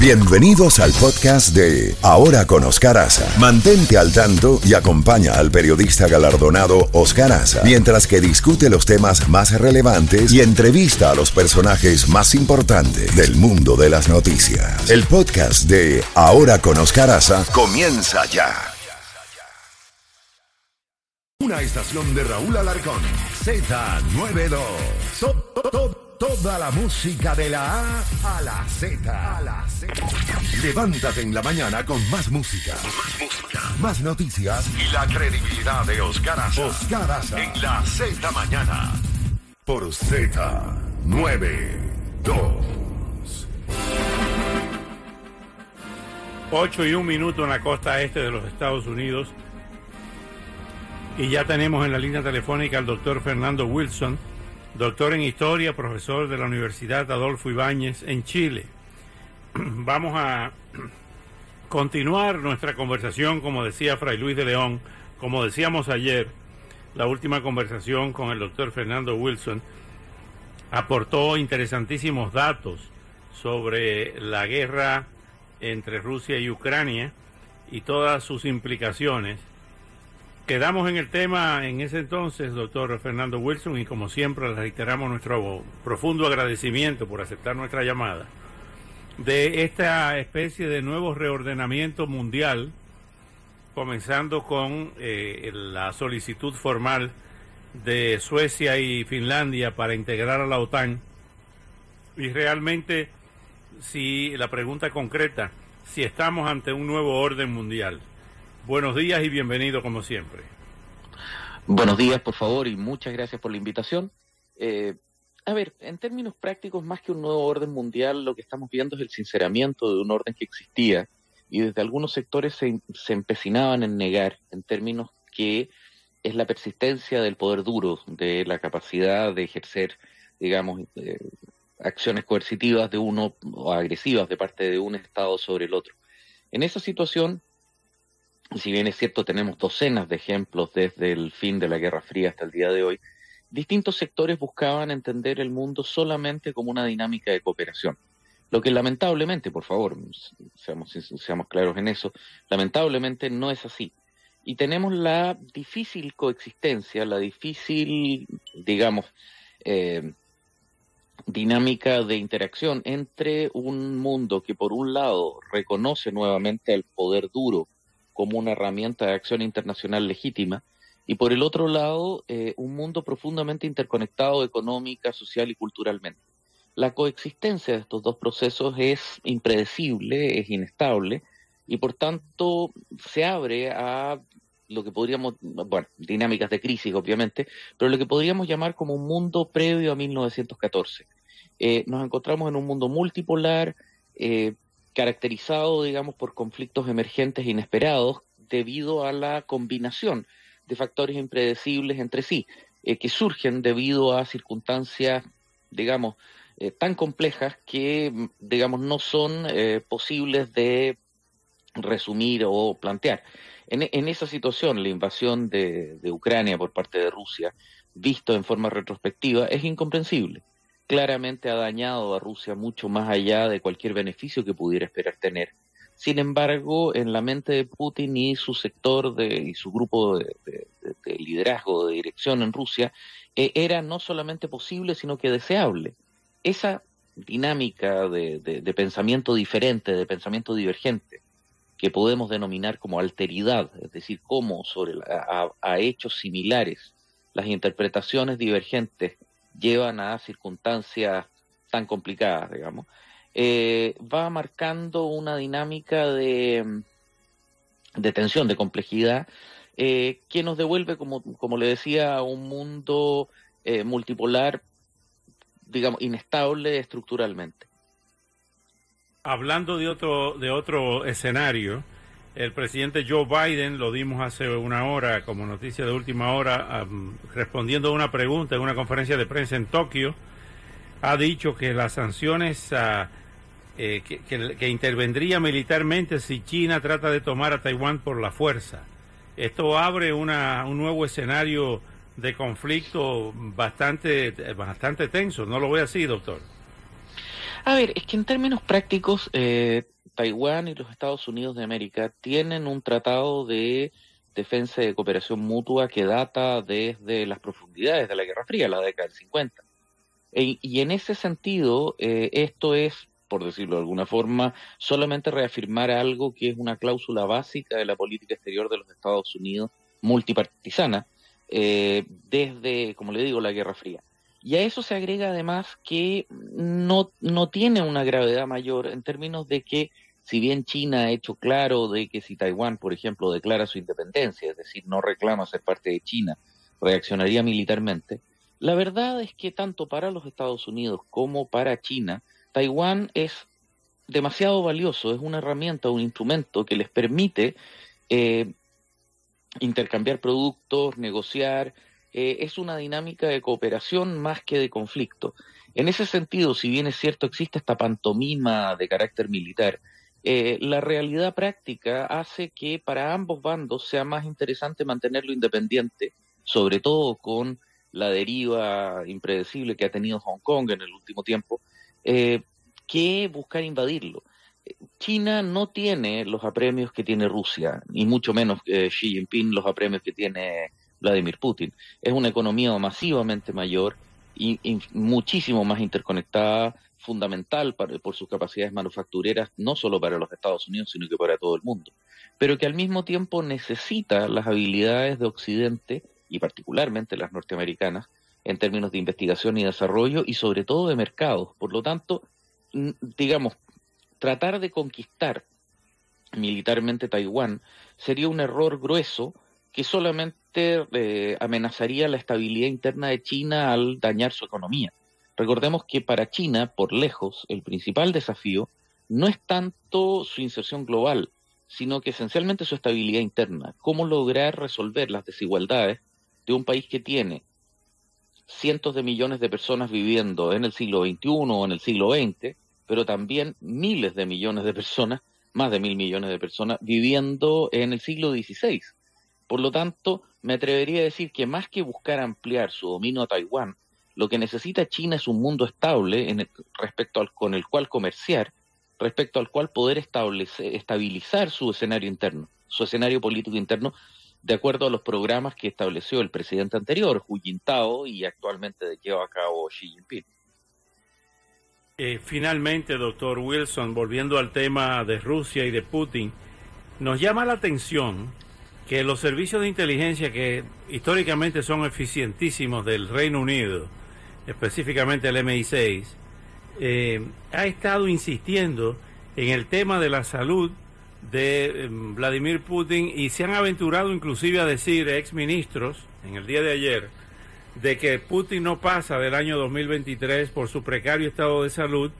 Bienvenidos al podcast de Ahora con Oscar Aza. Mantente al tanto y acompaña al periodista galardonado Oscar Aza mientras que discute los temas más relevantes y entrevista a los personajes más importantes del mundo de las noticias. El podcast de Ahora con Oscar comienza ya. Una estación de Raúl Alarcón. Z92. Toda la música de la A a la Z. A la Z. Levántate en la mañana con más música. Más música. Más noticias y la credibilidad de Oscar Aza. Oscar Aza. En la Z mañana. Por Z92. 8 y un minuto en la costa este de los Estados Unidos. Y ya tenemos en la línea telefónica al doctor Fernando Wilson doctor en historia, profesor de la Universidad Adolfo Ibáñez en Chile. Vamos a continuar nuestra conversación, como decía Fray Luis de León, como decíamos ayer, la última conversación con el doctor Fernando Wilson aportó interesantísimos datos sobre la guerra entre Rusia y Ucrania y todas sus implicaciones Quedamos en el tema en ese entonces, doctor Fernando Wilson, y como siempre le reiteramos nuestro profundo agradecimiento por aceptar nuestra llamada, de esta especie de nuevo reordenamiento mundial, comenzando con eh, la solicitud formal de Suecia y Finlandia para integrar a la OTAN. Y realmente, si la pregunta concreta, si estamos ante un nuevo orden mundial. Buenos días y bienvenido como siempre. Buenos días, por favor, y muchas gracias por la invitación. Eh, a ver, en términos prácticos, más que un nuevo orden mundial, lo que estamos viendo es el sinceramiento de un orden que existía y desde algunos sectores se, se empecinaban en negar en términos que es la persistencia del poder duro, de la capacidad de ejercer, digamos, eh, acciones coercitivas de uno o agresivas de parte de un Estado sobre el otro. En esa situación, si bien es cierto, tenemos docenas de ejemplos desde el fin de la Guerra Fría hasta el día de hoy, distintos sectores buscaban entender el mundo solamente como una dinámica de cooperación. Lo que lamentablemente, por favor, seamos, claros en eso, lamentablemente no es así. Y tenemos la difícil coexistencia, la difícil, digamos, eh, dinámica de interacción entre un mundo que por un lado reconoce nuevamente el poder duro como una herramienta de acción internacional legítima, y por el otro lado, eh, un mundo profundamente interconectado económica, social y culturalmente. La coexistencia de estos dos procesos es impredecible, es inestable, y por tanto se abre a lo que podríamos, bueno, dinámicas de crisis obviamente, pero lo que podríamos llamar como un mundo previo a 1914. Eh, nos encontramos en un mundo multipolar, eh, caracterizado, digamos, por conflictos emergentes e inesperados debido a la combinación de factores impredecibles entre sí, eh, que surgen debido a circunstancias, digamos, eh, tan complejas que, digamos, no son eh, posibles de resumir o plantear. En, en esa situación, la invasión de, de Ucrania por parte de Rusia, visto en forma retrospectiva, es incomprensible claramente ha dañado a Rusia mucho más allá de cualquier beneficio que pudiera esperar tener. Sin embargo, en la mente de Putin y su sector de, y su grupo de, liderazgo, de dirección en Rusia, eh, era no solamente posible, sino que deseable. Esa dinámica de, pensamiento diferente, de pensamiento divergente, que podemos denominar como alteridad, es decir, cómo sobre a hechos similares las interpretaciones divergentes llevan a circunstancias tan complicadas, digamos, eh, va marcando una dinámica de, de tensión, de complejidad, eh, que nos devuelve, como, como le decía, a un mundo eh, multipolar, digamos, inestable estructuralmente. Hablando de otro, de otro escenario, el presidente Joe Biden, lo dimos hace una hora como noticia de última hora, respondiendo a una pregunta en una conferencia de prensa en Tokio, ha dicho que las sanciones ah, eh, que, intervendría militarmente si China trata de tomar a Taiwán por la fuerza. Esto abre una, un nuevo escenario de conflicto bastante, bastante tenso, ¿no lo ve así, doctor? A ver, es que en términos prácticos, eh, Taiwán y los Estados Unidos de América tienen un tratado de defensa y de cooperación mutua que data desde las profundidades de la Guerra Fría, la década del 50. E, y en ese sentido, eh, esto es, por decirlo de alguna forma, solamente reafirmar algo que es una cláusula básica de la política exterior de los Estados Unidos multipartisana, eh, desde, como le digo, la Guerra Fría. Y a eso se agrega además que no, no tiene una gravedad mayor en términos de que si bien China ha hecho claro de que si Taiwán, por ejemplo, declara su independencia, es decir, no reclama ser parte de China, reaccionaría militarmente, la verdad es que tanto para los Estados Unidos como para China, Taiwán es demasiado valioso, es una herramienta, un instrumento que les permite eh, intercambiar productos, negociar, eh, es una dinámica de cooperación más que de conflicto. En ese sentido, si bien es cierto existe esta pantomima de carácter militar, eh, la realidad práctica hace que para ambos bandos sea más interesante mantenerlo independiente, sobre todo con la deriva impredecible que ha tenido Hong Kong en el último tiempo, eh, que buscar invadirlo. China no tiene los apremios que tiene Rusia, ni mucho menos eh, Xi Jinping los apremios que tiene Vladimir Putin. Es una economía masivamente mayor y muchísimo más interconectada, fundamental por sus capacidades manufactureras, no solo para los Estados Unidos, sino que para todo el mundo, pero que al mismo tiempo necesita las habilidades de Occidente, y particularmente las norteamericanas, en términos de investigación y desarrollo, y sobre todo de mercados. Por lo tanto, digamos, tratar de conquistar militarmente Taiwán sería un error grueso que solamente eh, amenazaría la estabilidad interna de China al dañar su economía. Recordemos que para China, por lejos, el principal desafío no es tanto su inserción global, sino que esencialmente su estabilidad interna. Cómo lograr resolver las desigualdades de un país que tiene cientos de millones de personas viviendo en el siglo XXI o en el siglo XX, pero también miles de millones de personas, más de mil millones de personas, viviendo en el siglo XVI. Por lo tanto, me atrevería a decir que más que buscar ampliar su dominio a Taiwán, lo que necesita China es un mundo estable en respecto al, con el cual comerciar, respecto al cual poder establecer, estabilizar su escenario interno, su escenario político interno, de acuerdo a los programas que estableció el presidente anterior, Hu Jintao, y actualmente lleva a cabo Xi Jinping. Eh, finalmente, doctor Wilson, volviendo al tema de Rusia y de Putin, nos llama la atención que los servicios de inteligencia que históricamente son eficientísimos del Reino Unido, específicamente el MI6, eh, ha estado insistiendo en el tema de la salud de em, Vladimir Putin y se han aventurado inclusive a decir ex ministros en el día de ayer de que Putin no pasa del año 2023 por su precario estado de salud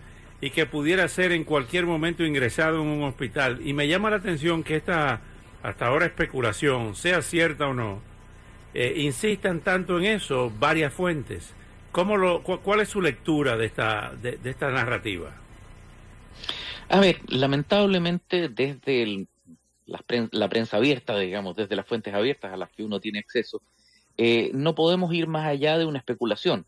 y que pudiera ser en cualquier momento ingresado en un hospital. Y me llama la atención que esta hasta ahora especulación, sea cierta o no, eh, insistan tanto en eso varias fuentes. ¿Cómo lo, ¿Cuál es su lectura de esta, de, esta narrativa? A ver, lamentablemente desde la, prensa, abierta, digamos, desde las fuentes abiertas a las que uno tiene acceso, eh, no podemos ir más allá de una especulación.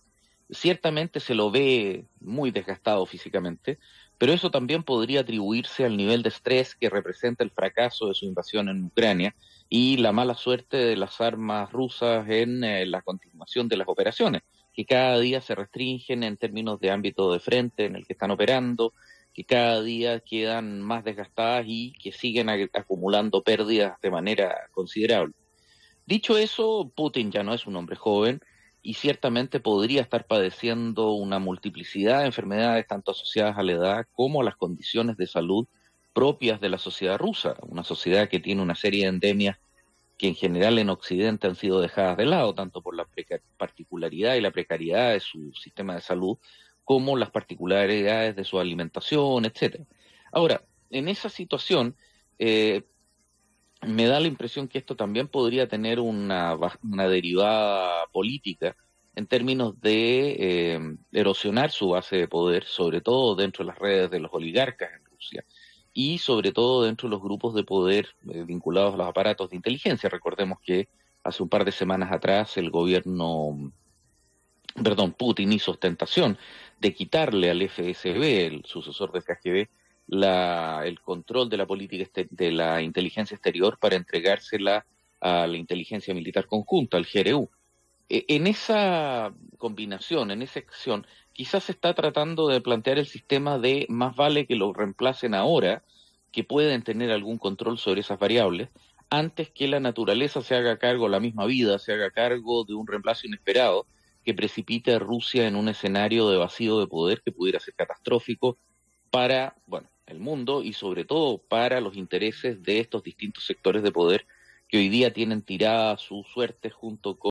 Ciertamente se lo ve muy desgastado físicamente, pero eso también podría atribuirse al nivel de estrés que representa el fracaso de su invasión en Ucrania y la mala suerte de las armas rusas en eh, la continuación de las operaciones que cada día se restringen en términos de ámbito de frente en el que están operando, que cada día quedan más desgastadas y que siguen acumulando pérdidas de manera considerable. Dicho eso, Putin ya no es un hombre joven y ciertamente podría estar padeciendo una multiplicidad de enfermedades tanto asociadas a la edad como a las condiciones de salud propias de la sociedad rusa, una sociedad que tiene una serie de endemias que en general en Occidente han sido dejadas de lado, tanto por la particularidad y la precariedad de su sistema de salud, como las particularidades de su alimentación, etcétera. Ahora, en esa situación, eh, me da la impresión que esto también podría tener una, derivada política en términos de eh, erosionar su base de poder, sobre todo dentro de las redes de los oligarcas en Rusia y sobre todo dentro de los grupos de poder eh, vinculados a los aparatos de inteligencia. Recordemos que hace un par de semanas atrás el gobierno perdón, Putin hizo ostentación de quitarle al FSB, el sucesor del KGB, la, el control de la política de la inteligencia exterior para entregársela a la inteligencia militar conjunta, al GRU. E, en esa combinación, en esa acción, quizás se está tratando de plantear el sistema de más vale que lo reemplacen ahora, que pueden tener algún control sobre esas variables, antes que la naturaleza se haga cargo, la misma vida se haga cargo de un reemplazo inesperado que precipite a Rusia en un escenario de vacío de poder que pudiera ser catastrófico para, bueno, el mundo y sobre todo para los intereses de estos distintos sectores de poder que hoy día tienen tirada su suerte junto con